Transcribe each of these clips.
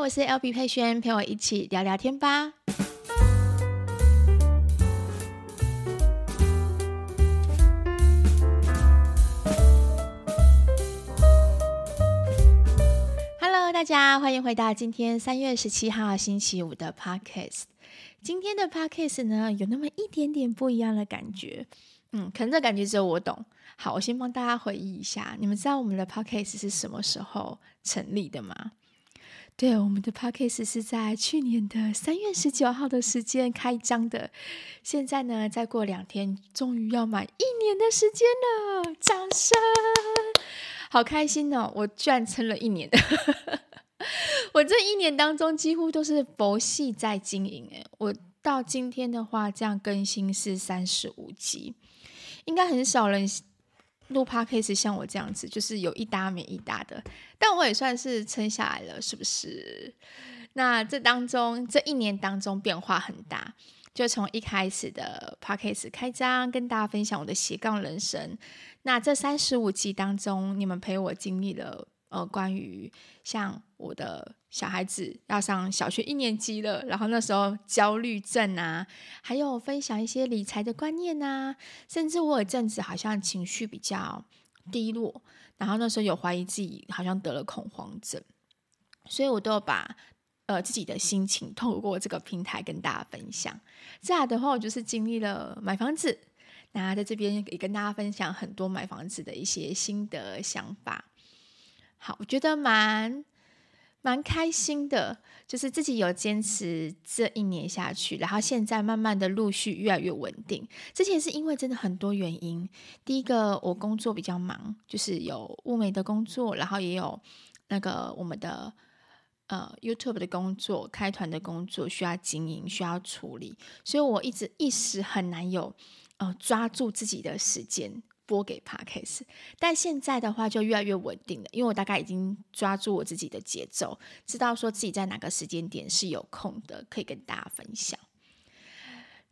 我是 LB 佩萱，陪我一起聊聊天吧。Hello，大家欢迎回到今天三月十七号星期五的 Podcast。今天的 Podcast 呢，有那么一点点不一样的感觉。嗯，可能这感觉只有我懂。好，我先帮大家回忆一下，你们知道我们的 Podcast 是什么时候成立的吗？对，我们的 Podcast 是在去年的三月十九号的时间开张的。现在呢，再过两天，终于要满一年的时间了，掌声！好开心哦，我居然撑了一年。我这一年当中几乎都是佛系在经营，诶，我到今天的话，这样更新是三十五集。应该很少人录 podcast 像我这样子，就是有一搭没一搭的。但我也算是撑下来了，是不是？那这当中这一年当中变化很大，就从一开始的 podcast 开张，跟大家分享我的斜杠人生。那这三十五集当中，你们陪我经历了。呃，关于像我的小孩子要上小学一年级了，然后那时候焦虑症啊，还有分享一些理财的观念啊，甚至我有阵子好像情绪比较低落，然后那时候有怀疑自己好像得了恐慌症，所以我都有把呃自己的心情透过这个平台跟大家分享。再来的话，我就是经历了买房子，那在这边也跟大家分享很多买房子的一些心得想法。好，我觉得蛮蛮开心的，就是自己有坚持这一年下去，然后现在慢慢的陆续越来越稳定。之前是因为真的很多原因，第一个我工作比较忙，就是有物美的工作，然后也有那个我们的呃 YouTube 的工作、开团的工作需要经营、需要处理，所以我一直一时很难有呃抓住自己的时间。播给 Podcast，但现在的话就越来越稳定了，因为我大概已经抓住我自己的节奏，知道说自己在哪个时间点是有空的，可以跟大家分享。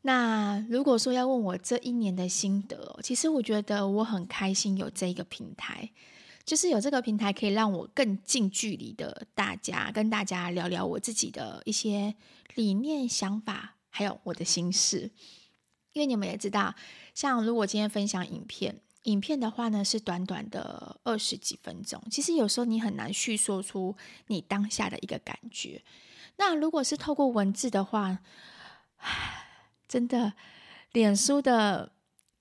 那如果说要问我这一年的心得，其实我觉得我很开心有这一个平台，就是有这个平台可以让我更近距离的大家跟大家聊聊我自己的一些理念、想法，还有我的心事。因为你们也知道，像如果今天分享影片。影片的话呢，是短短的二十几分钟。其实有时候你很难叙说出你当下的一个感觉。那如果是透过文字的话，真的，脸书的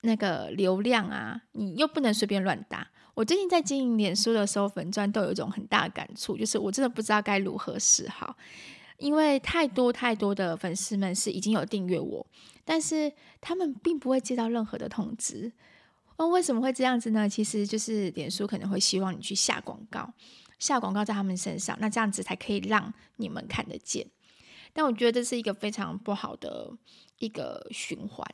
那个流量啊，你又不能随便乱打。我最近在经营脸书的时候，粉钻都有一种很大的感触，就是我真的不知道该如何是好，因为太多太多的粉丝们是已经有订阅我，但是他们并不会接到任何的通知。那为什么会这样子呢？其实就是脸书可能会希望你去下广告，下广告在他们身上，那这样子才可以让你们看得见。但我觉得这是一个非常不好的一个循环，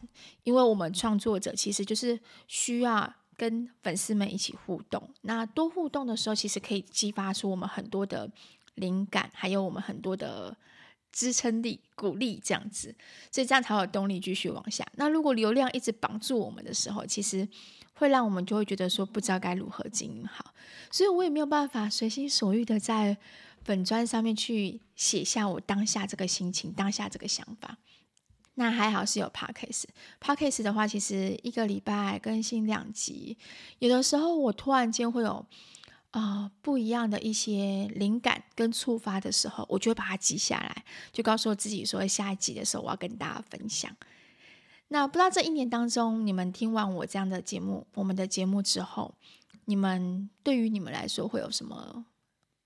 因为我们创作者其实就是需要跟粉丝们一起互动。那多互动的时候，其实可以激发出我们很多的灵感，还有我们很多的支撑力、鼓励这样子，所以这样才有动力继续往下。那如果流量一直绑住我们的时候，其实。会让我们就会觉得说不知道该如何经营好，所以我也没有办法随心所欲的在粉砖上面去写下我当下这个心情、当下这个想法。那还好是有 Podcast，Podcast 的话，其实一个礼拜更新两集，有的时候我突然间会有、呃、不一样的一些灵感跟触发的时候，我就会把它记下来，就告诉我自己说下一集的时候我要跟大家分享。那不知道这一年当中，你们听完我这样的节目，我们的节目之后，你们对于你们来说会有什么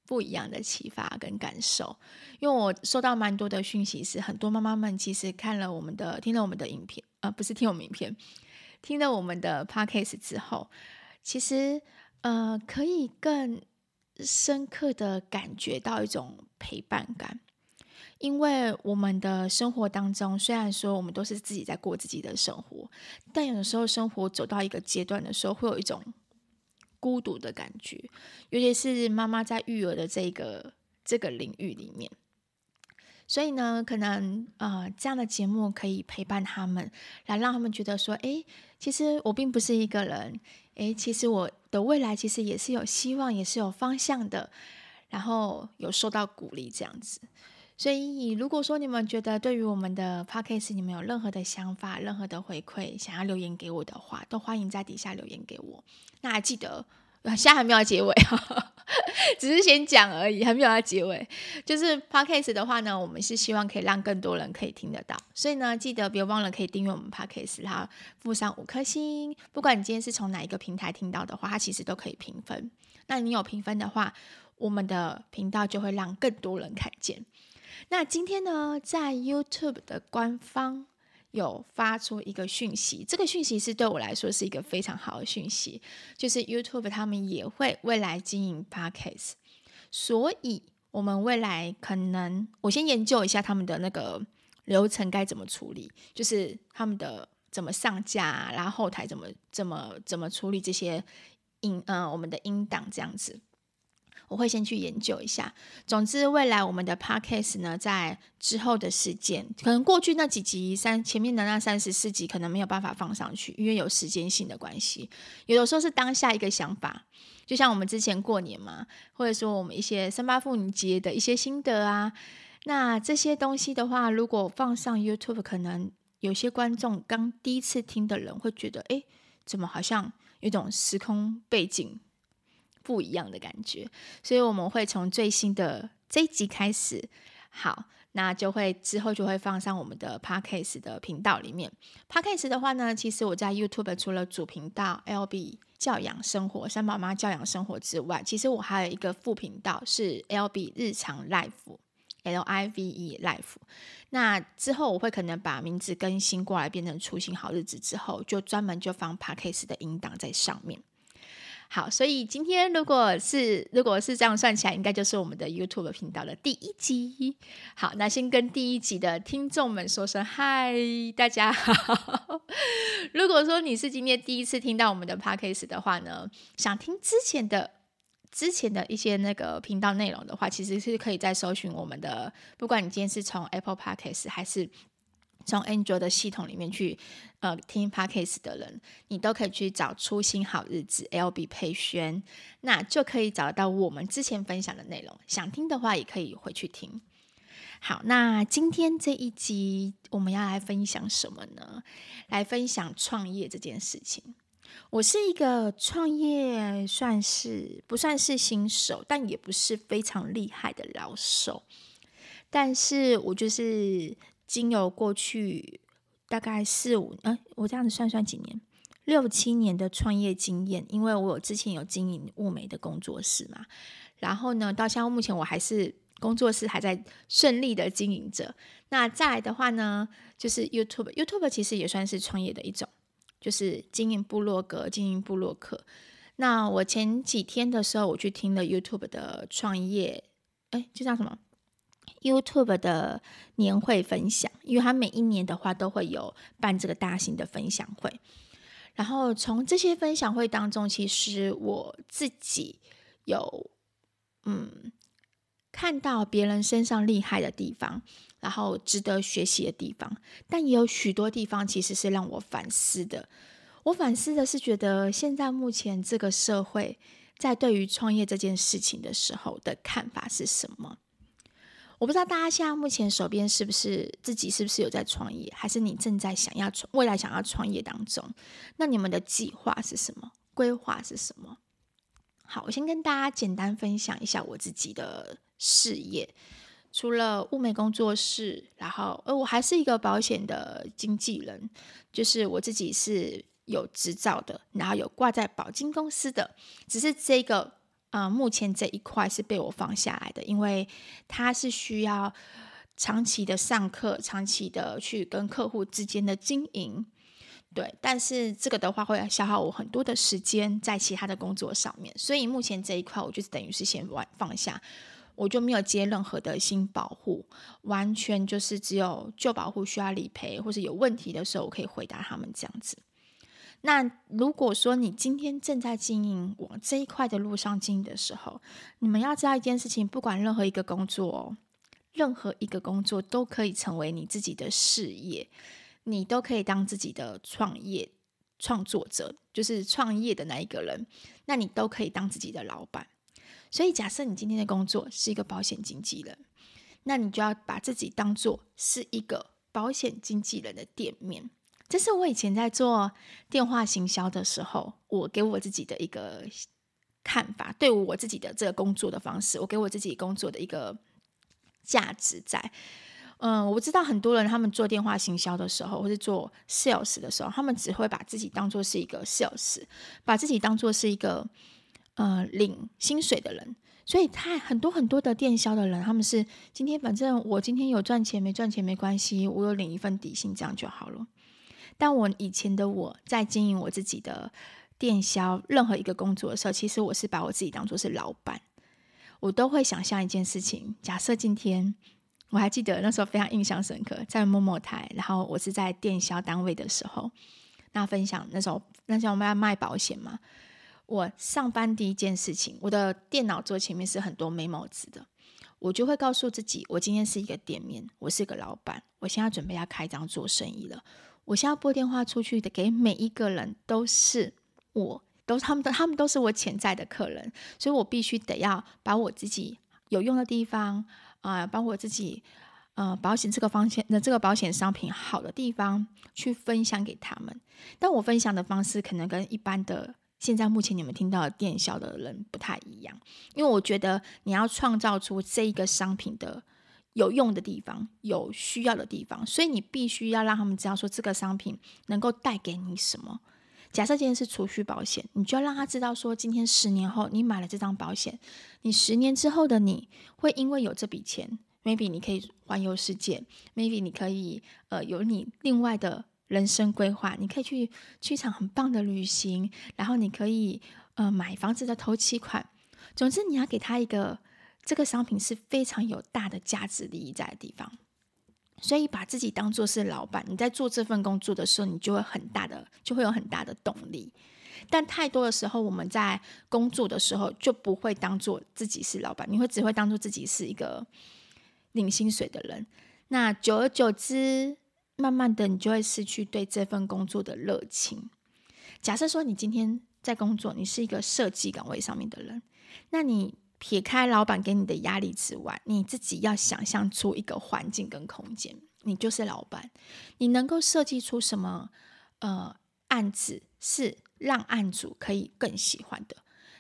不一样的启发跟感受？因为我收到蛮多的讯息，是很多妈妈们其实看了我们的、听了我们的影片，呃，不是听我们影片，听了我们的 podcast 之后，其实呃，可以更深刻的感觉到一种陪伴感。因为我们的生活当中，虽然说我们都是自己在过自己的生活，但有的时候生活走到一个阶段的时候，会有一种孤独的感觉，尤其是妈妈在育儿的这个这个领域里面。所以呢，可能呃这样的节目可以陪伴他们，来让他们觉得说，诶，其实我并不是一个人，诶，其实我的未来其实也是有希望，也是有方向的。然后有受到鼓励这样子。所以，如果说你们觉得对于我们的 podcast 你们有任何的想法、任何的回馈，想要留言给我的话，都欢迎在底下留言给我。那记得，现在还没有结尾哈，只是先讲而已，还没有要结尾。就是 podcast 的话呢，我们是希望可以让更多人可以听得到，所以呢，记得别忘了可以订阅我们 podcast，然后附上五颗星。不管你今天是从哪一个平台听到的话，它其实都可以评分。那你有评分的话，我们的频道就会让更多人看见。那今天呢，在 YouTube 的官方有发出一个讯息，这个讯息是对我来说是一个非常好的讯息，就是 YouTube 他们也会未来经营 Podcast，所以我们未来可能我先研究一下他们的那个流程该怎么处理，就是他们的怎么上架，然后后台怎么怎么怎么处理这些音，嗯、呃，我们的音档这样子。我会先去研究一下。总之，未来我们的 podcast 呢，在之后的时间，可能过去那几集三前面的那三十四集可能没有办法放上去，因为有时间性的关系。有的时候是当下一个想法，就像我们之前过年嘛，或者说我们一些三八妇女节的一些心得啊，那这些东西的话，如果放上 YouTube，可能有些观众刚第一次听的人会觉得，诶，怎么好像有种时空背景。不一样的感觉，所以我们会从最新的这一集开始，好，那就会之后就会放上我们的 Podcast 的频道里面。Podcast 的话呢，其实我在 YouTube 除了主频道 LB 教养生活、三宝妈教养生活之外，其实我还有一个副频道是 LB 日常 Life，L I V E Life。那之后我会可能把名字更新过来，变成初心好日子之后，就专门就放 Podcast 的音档在上面。好，所以今天如果是如果是这样算起来，应该就是我们的 YouTube 频道的第一集。好，那先跟第一集的听众们说声嗨，大家好。如果说你是今天第一次听到我们的 Podcast 的话呢，想听之前的之前的一些那个频道内容的话，其实是可以再搜寻我们的，不管你今天是从 Apple Podcast 还是。从 Android 的系统里面去，呃，听 Podcast 的人，你都可以去找“初心好日子 ”LB 佩萱，那就可以找到我们之前分享的内容。想听的话，也可以回去听。好，那今天这一集我们要来分享什么呢？来分享创业这件事情。我是一个创业算是不算是新手，但也不是非常厉害的老手，但是我就是。经由过去大概四五，嗯、我这样子算算几年，六七年的创业经验，因为我之前有经营物美的工作室嘛，然后呢，到现在目前我还是工作室还在顺利的经营着。那再来的话呢，就是 YouTube，YouTube 其实也算是创业的一种，就是经营部落格、经营部落客。那我前几天的时候，我去听了 YouTube 的创业，哎，就叫什么？YouTube 的年会分享，因为他每一年的话都会有办这个大型的分享会，然后从这些分享会当中，其实我自己有嗯看到别人身上厉害的地方，然后值得学习的地方，但也有许多地方其实是让我反思的。我反思的是，觉得现在目前这个社会在对于创业这件事情的时候的看法是什么？我不知道大家现在目前手边是不是自己是不是有在创业，还是你正在想要创未来想要创业当中？那你们的计划是什么？规划是什么？好，我先跟大家简单分享一下我自己的事业。除了物美工作室，然后呃，我还是一个保险的经纪人，就是我自己是有执照的，然后有挂在保金公司的，只是这个。啊、目前这一块是被我放下来的，因为它是需要长期的上课，长期的去跟客户之间的经营，对。但是这个的话会消耗我很多的时间在其他的工作上面，所以目前这一块我就是等于是先完放下，我就没有接任何的新保护，完全就是只有旧保护需要理赔或者有问题的时候，我可以回答他们这样子。那如果说你今天正在经营往这一块的路上经营的时候，你们要知道一件事情，不管任何一个工作，哦任何一个工作都可以成为你自己的事业，你都可以当自己的创业创作者，就是创业的那一个人，那你都可以当自己的老板。所以，假设你今天的工作是一个保险经纪人，那你就要把自己当做是一个保险经纪人的店面。这是我以前在做电话行销的时候，我给我自己的一个看法，对我自己的这个工作的方式，我给我自己工作的一个价值在。嗯，我知道很多人他们做电话行销的时候，或是做 sales 的时候，他们只会把自己当做是一个 sales，把自己当做是一个呃领薪水的人。所以他很多很多的电销的人，他们是今天反正我今天有赚钱没赚钱没关系，我有领一份底薪这样就好了。但我以前的我在经营我自己的电销任何一个工作的时候，其实我是把我自己当做是老板，我都会想象一件事情，假设今天。我还记得那时候非常印象深刻，在某某台，然后我是在电销单位的时候，那分享那时候那时候我们要卖保险嘛。我上班第一件事情，我的电脑桌前面是很多眉毛纸的，我就会告诉自己，我今天是一个店面，我是一个老板，我现在准备要开张做生意了。我现在拨电话出去的给每一个人都是我，都是他们的，他们都是我潜在的客人，所以我必须得要把我自己有用的地方。啊，包括自己，呃，保险这个方向的这个保险商品好的地方，去分享给他们。但我分享的方式可能跟一般的现在目前你们听到的电销的人不太一样，因为我觉得你要创造出这一个商品的有用的地方、有需要的地方，所以你必须要让他们知道说这个商品能够带给你什么。假设今天是储蓄保险，你就要让他知道说，今天十年后你买了这张保险，你十年之后的你会因为有这笔钱，maybe 你可以环游世界，maybe 你可以呃有你另外的人生规划，你可以去去一场很棒的旅行，然后你可以呃买房子的头期款，总之你要给他一个这个商品是非常有大的价值利益在的地方。所以把自己当做是老板，你在做这份工作的时候，你就会很大的，就会有很大的动力。但太多的时候，我们在工作的时候就不会当做自己是老板，你会只会当做自己是一个领薪水的人。那久而久之，慢慢的你就会失去对这份工作的热情。假设说你今天在工作，你是一个设计岗位上面的人，那你。撇开老板给你的压力之外，你自己要想象出一个环境跟空间。你就是老板，你能够设计出什么？呃，案子是让案主可以更喜欢的。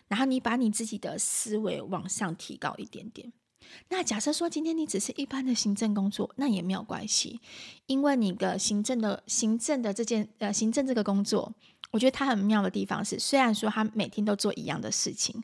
然后你把你自己的思维往上提高一点点。那假设说今天你只是一般的行政工作，那也没有关系，因为你的行政的行政的这件呃行政这个工作，我觉得它很妙的地方是，虽然说他每天都做一样的事情。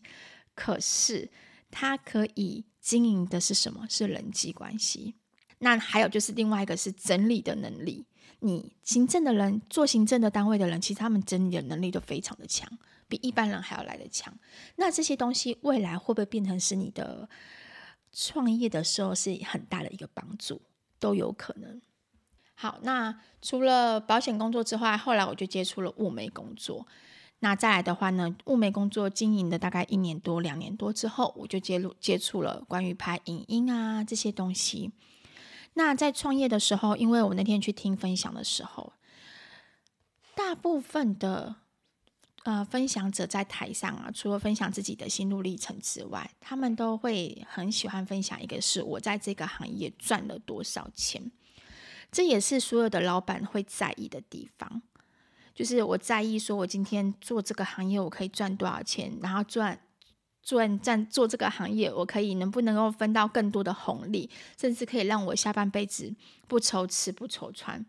可是，他可以经营的是什么？是人际关系。那还有就是另外一个是整理的能力。你行政的人，做行政的单位的人，其实他们整理的能力都非常的强，比一般人还要来得强。那这些东西未来会不会变成是你的创业的时候是很大的一个帮助？都有可能。好，那除了保险工作之外，后来我就接触了物美工作。那再来的话呢，物美工作经营的大概一年多、两年多之后，我就接入接触了关于拍影音啊这些东西。那在创业的时候，因为我那天去听分享的时候，大部分的呃分享者在台上啊，除了分享自己的心路历程之外，他们都会很喜欢分享一个是我在这个行业赚了多少钱，这也是所有的老板会在意的地方。就是我在意说，我今天做这个行业，我可以赚多少钱，然后赚赚赚做这个行业，我可以能不能够分到更多的红利，甚至可以让我下半辈子不愁吃不愁穿。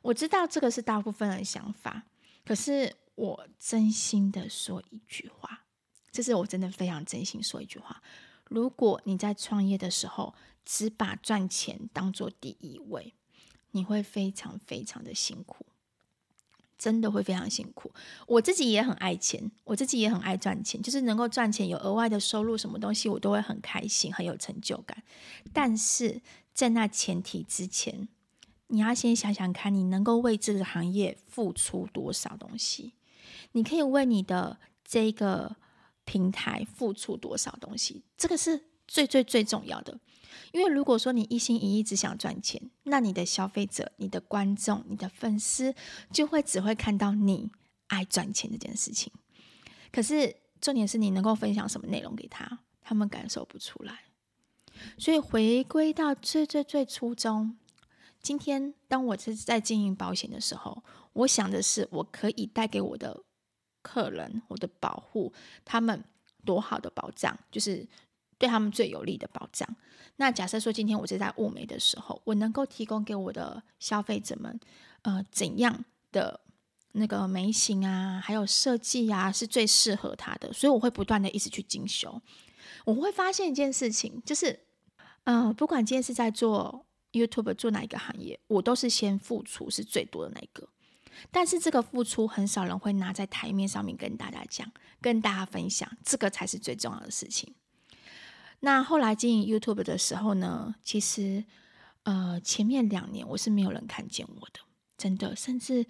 我知道这个是大部分人的想法，可是我真心的说一句话，这是我真的非常真心说一句话：如果你在创业的时候只把赚钱当做第一位，你会非常非常的辛苦。真的会非常辛苦，我自己也很爱钱，我自己也很爱赚钱，就是能够赚钱有额外的收入，什么东西我都会很开心，很有成就感。但是在那前提之前，你要先想想看，你能够为这个行业付出多少东西？你可以为你的这个平台付出多少东西？这个是最最最重要的。因为如果说你一心一意只想赚钱，那你的消费者、你的观众、你的粉丝就会只会看到你爱赚钱这件事情。可是重点是你能够分享什么内容给他，他们感受不出来。所以回归到最最最初衷，今天当我是在经营保险的时候，我想的是我可以带给我的客人，我的保护他们多好的保障，就是对他们最有利的保障。那假设说今天我是在物美的时候，我能够提供给我的消费者们，呃，怎样的那个眉型啊，还有设计啊，是最适合他的，所以我会不断的一直去精修。我会发现一件事情，就是，呃，不管今天是在做 YouTube 做哪一个行业，我都是先付出是最多的那一个。但是这个付出很少人会拿在台面上面跟大家讲，跟大家分享，这个才是最重要的事情。那后来经营 YouTube 的时候呢，其实，呃，前面两年我是没有人看见我的，真的，甚至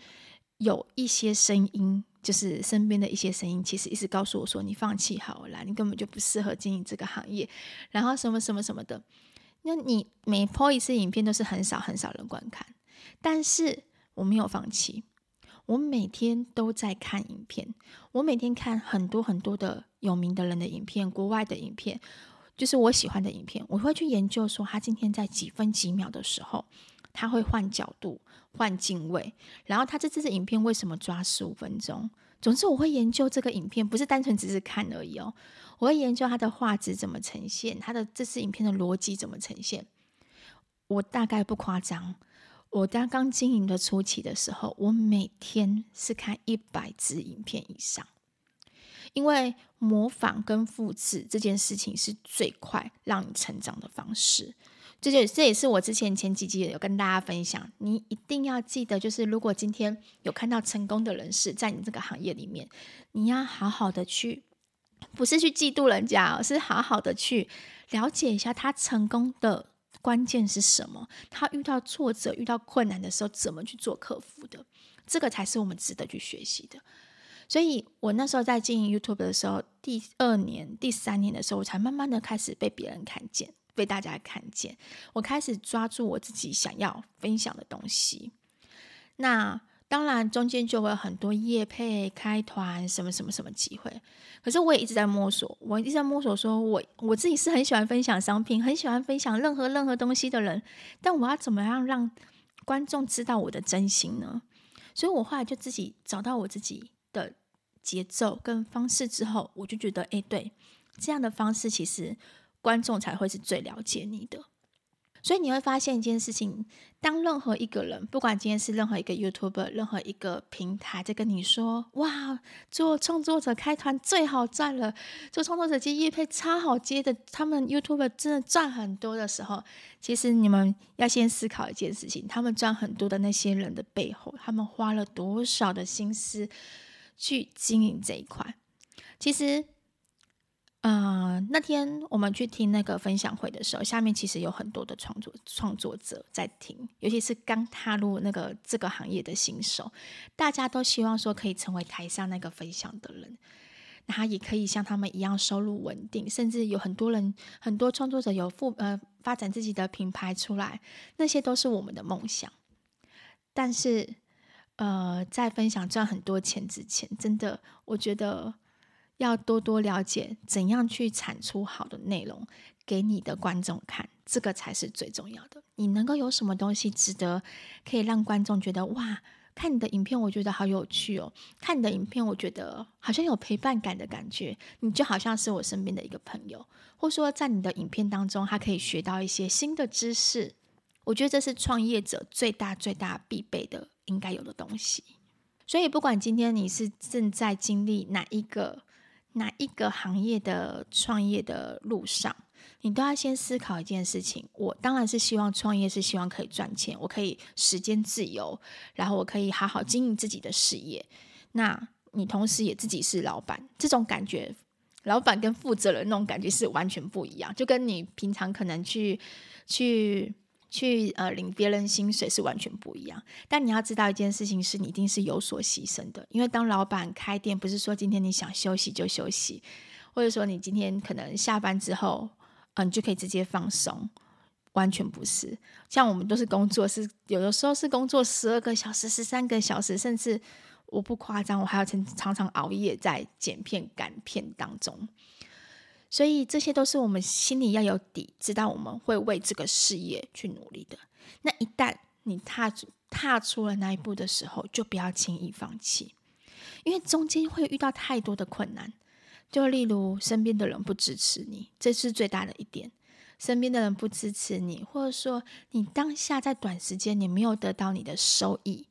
有一些声音，就是身边的一些声音，其实一直告诉我说：“你放弃好了，你根本就不适合经营这个行业。”然后什么什么什么的。那你每播一次影片都是很少很少人观看，但是我没有放弃。我每天都在看影片，我每天看很多很多的有名的人的影片，国外的影片，就是我喜欢的影片。我会去研究说，他今天在几分几秒的时候，他会换角度、换镜位，然后他这支影片为什么抓十五分钟？总之，我会研究这个影片，不是单纯只是看而已哦。我会研究它的画质怎么呈现，它的这支影片的逻辑怎么呈现。我大概不夸张。我刚刚经营的初期的时候，我每天是看一百支影片以上，因为模仿跟复制这件事情是最快让你成长的方式。这就这也是我之前前几集有跟大家分享，你一定要记得，就是如果今天有看到成功的人士在你这个行业里面，你要好好的去，不是去嫉妒人家，而是好好的去了解一下他成功的。关键是什么？他遇到挫折、遇到困难的时候，怎么去做克服的？这个才是我们值得去学习的。所以我那时候在经营 YouTube 的时候，第二年、第三年的时候，我才慢慢的开始被别人看见，被大家看见。我开始抓住我自己想要分享的东西。那。当然，中间就会有很多业配、开团什么什么什么机会。可是我也一直在摸索，我一直在摸索，说我我自己是很喜欢分享商品，很喜欢分享任何任何东西的人。但我要怎么样让观众知道我的真心呢？所以我后来就自己找到我自己节奏跟方式之后，我就觉得，哎，对，这样的方式其实观众才会是最了解你的。所以你会发现一件事情：当任何一个人，不管今天是任何一个 YouTuber、任何一个平台，在跟你说“哇，做创作者开团最好赚了，做创作者接业配超好接的，他们 YouTuber 真的赚很多”的时候，其实你们要先思考一件事情：他们赚很多的那些人的背后，他们花了多少的心思去经营这一块？其实。呃，那天我们去听那个分享会的时候，下面其实有很多的创作创作者在听，尤其是刚踏入那个这个行业的新手，大家都希望说可以成为台上那个分享的人，那他也可以像他们一样收入稳定，甚至有很多人很多创作者有富呃发展自己的品牌出来，那些都是我们的梦想。但是，呃，在分享赚很多钱之前，真的我觉得。要多多了解怎样去产出好的内容给你的观众看，这个才是最重要的。你能够有什么东西值得可以让观众觉得哇，看你的影片我觉得好有趣哦，看你的影片我觉得好像有陪伴感的感觉，你就好像是我身边的一个朋友，或说在你的影片当中，他可以学到一些新的知识。我觉得这是创业者最大最大必备的应该有的东西。所以不管今天你是正在经历哪一个。哪一个行业的创业的路上，你都要先思考一件事情。我当然是希望创业，是希望可以赚钱，我可以时间自由，然后我可以好好经营自己的事业。那你同时也自己是老板，这种感觉，老板跟负责人那种感觉是完全不一样，就跟你平常可能去去。去呃领别人薪水是完全不一样，但你要知道一件事情是，你一定是有所牺牲的。因为当老板开店，不是说今天你想休息就休息，或者说你今天可能下班之后，嗯、你就可以直接放松，完全不是。像我们都是工作，是有的时候是工作十二个小时、十三个小时，甚至我不夸张，我还要常常常熬夜在剪片、赶片当中。所以这些都是我们心里要有底，知道我们会为这个事业去努力的。那一旦你踏踏出了那一步的时候，就不要轻易放弃，因为中间会遇到太多的困难。就例如身边的人不支持你，这是最大的一点。身边的人不支持你，或者说你当下在短时间你没有得到你的收益、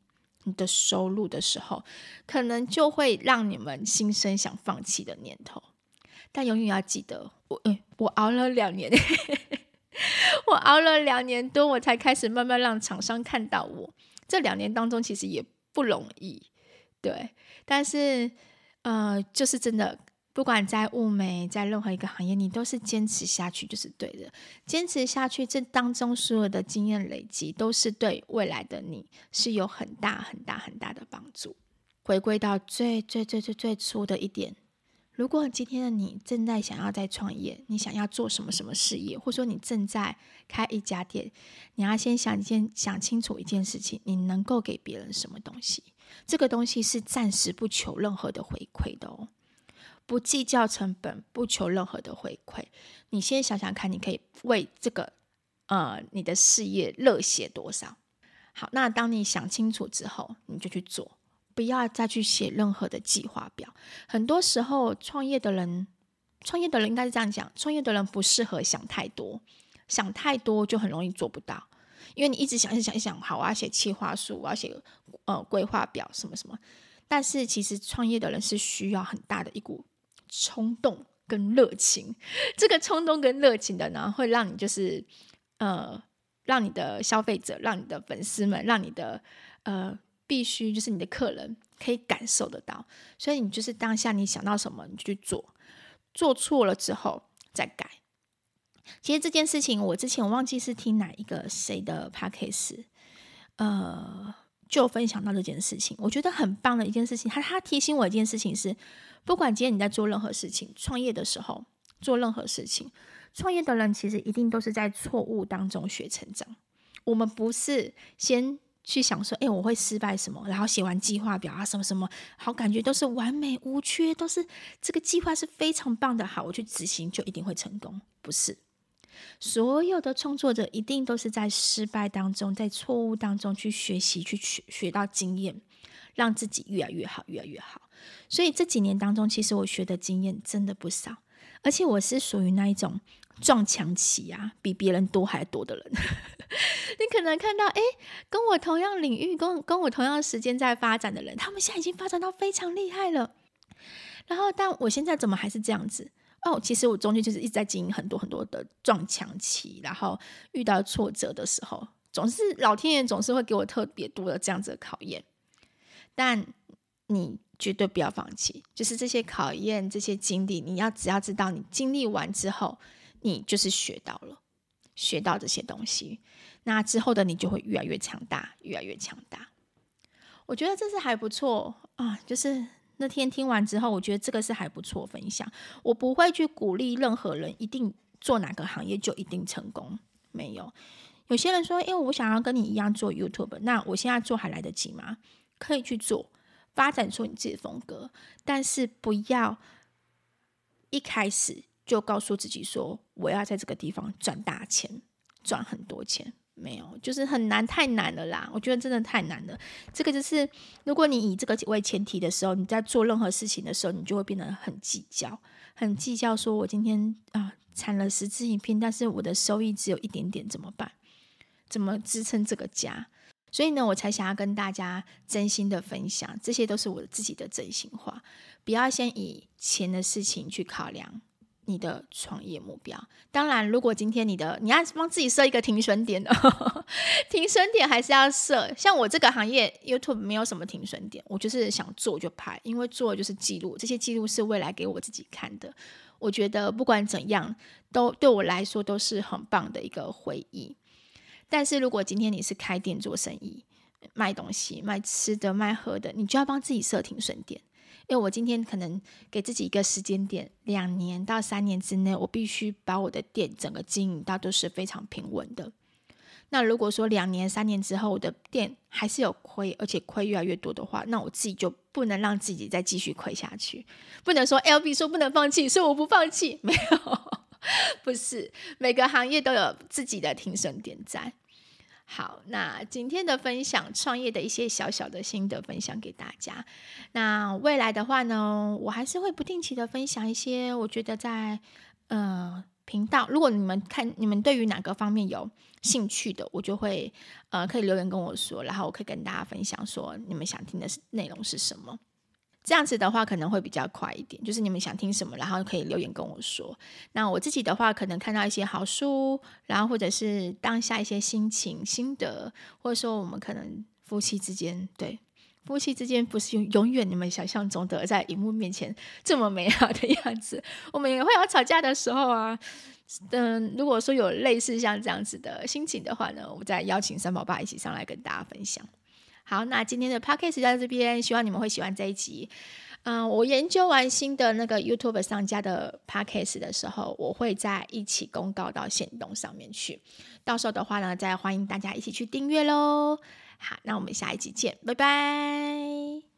你的收入的时候，可能就会让你们心生想放弃的念头。但永远要记得，我嗯，我熬了两年，我熬了两年多，我才开始慢慢让厂商看到我。这两年当中其实也不容易，对，但是呃，就是真的。不管在物美，在任何一个行业，你都是坚持下去就是对的。坚持下去，这当中所有的经验累积，都是对未来的你是有很大很大很大的帮助。回归到最最最最最初的一点，如果今天的你正在想要在创业，你想要做什么什么事业，或者说你正在开一家店，你要先想先想清楚一件事情：你能够给别人什么东西？这个东西是暂时不求任何的回馈的哦。不计较成本，不求任何的回馈。你先想想看，你可以为这个呃你的事业热血多少？好，那当你想清楚之后，你就去做，不要再去写任何的计划表。很多时候，创业的人，创业的人应该是这样讲：创业的人不适合想太多，想太多就很容易做不到。因为你一直想一想一想，好，我要写计划书，我要写呃规划表什么什么。但是其实创业的人是需要很大的一股。冲动跟热情，这个冲动跟热情的呢，会让你就是呃，让你的消费者、让你的粉丝们、让你的呃，必须就是你的客人可以感受得到。所以你就是当下你想到什么，你就去做，做错了之后再改。其实这件事情，我之前我忘记是听哪一个谁的 podcast，呃，就分享到这件事情，我觉得很棒的一件事情。他他提醒我一件事情是。不管今天你在做任何事情，创业的时候做任何事情，创业的人其实一定都是在错误当中学成长。我们不是先去想说，哎，我会失败什么，然后写完计划表啊，什么什么，好，感觉都是完美无缺，都是这个计划是非常棒的，好，我去执行就一定会成功。不是，所有的创作者一定都是在失败当中，在错误当中去学习，去学学到经验，让自己越来越好，越来越好。所以这几年当中，其实我学的经验真的不少，而且我是属于那一种撞墙期啊，比别人多还多的人。你可能看到，诶，跟我同样领域、跟跟我同样时间在发展的人，他们现在已经发展到非常厉害了。然后，但我现在怎么还是这样子？哦，其实我中间就是一直在经历很多很多的撞墙期，然后遇到挫折的时候，总是老天爷总是会给我特别多的这样子的考验。但你。绝对不要放弃，就是这些考验、这些经历，你要只要知道，你经历完之后，你就是学到了，学到这些东西，那之后的你就会越来越强大，越来越强大。我觉得这是还不错啊，就是那天听完之后，我觉得这个是还不错分享。我不会去鼓励任何人一定做哪个行业就一定成功，没有。有些人说，因为我想要跟你一样做 YouTube，那我现在做还来得及吗？可以去做。发展出你自己的风格，但是不要一开始就告诉自己说，我要在这个地方赚大钱，赚很多钱。没有，就是很难，太难了啦！我觉得真的太难了。这个就是，如果你以这个为前提的时候，你在做任何事情的时候，你就会变得很计较，很计较。说我今天啊产了十支影片，但是我的收益只有一点点，怎么办？怎么支撑这个家？所以呢，我才想要跟大家真心的分享，这些都是我自己的真心话。不要先以钱的事情去考量你的创业目标。当然，如果今天你的你要帮自己设一个停损点的，停损点还是要设。像我这个行业，YouTube 没有什么停损点，我就是想做就拍，因为做就是记录，这些记录是未来给我自己看的。我觉得不管怎样，都对我来说都是很棒的一个回忆。但是如果今天你是开店做生意，卖东西、卖吃的、卖喝的，你就要帮自己设停损点。因为我今天可能给自己一个时间点，两年到三年之内，我必须把我的店整个经营到都是非常平稳的。那如果说两年、三年之后我的店还是有亏，而且亏越来越多的话，那我自己就不能让自己再继续亏下去，不能说 LB 说不能放弃，所以我不放弃，没有，不是每个行业都有自己的停损点在。好，那今天的分享，创业的一些小小的心得分享给大家。那未来的话呢，我还是会不定期的分享一些，我觉得在呃频道，如果你们看你们对于哪个方面有兴趣的，我就会呃可以留言跟我说，然后我可以跟大家分享说你们想听的是内容是什么。这样子的话可能会比较快一点，就是你们想听什么，然后可以留言跟我说。那我自己的话，可能看到一些好书，然后或者是当下一些心情心得，或者说我们可能夫妻之间，对，夫妻之间不是永永远你们想象中的在荧幕面前这么美好的样子，我们也会有吵架的时候啊。嗯，如果说有类似像这样子的心情的话呢，我再邀请三宝爸一起上来跟大家分享。好，那今天的 podcast 就到这边，希望你们会喜欢这一集。嗯，我研究完新的那个 YouTube 上架的 podcast 的时候，我会再一起公告到行动上面去。到时候的话呢，再欢迎大家一起去订阅喽。好，那我们下一集见，拜拜。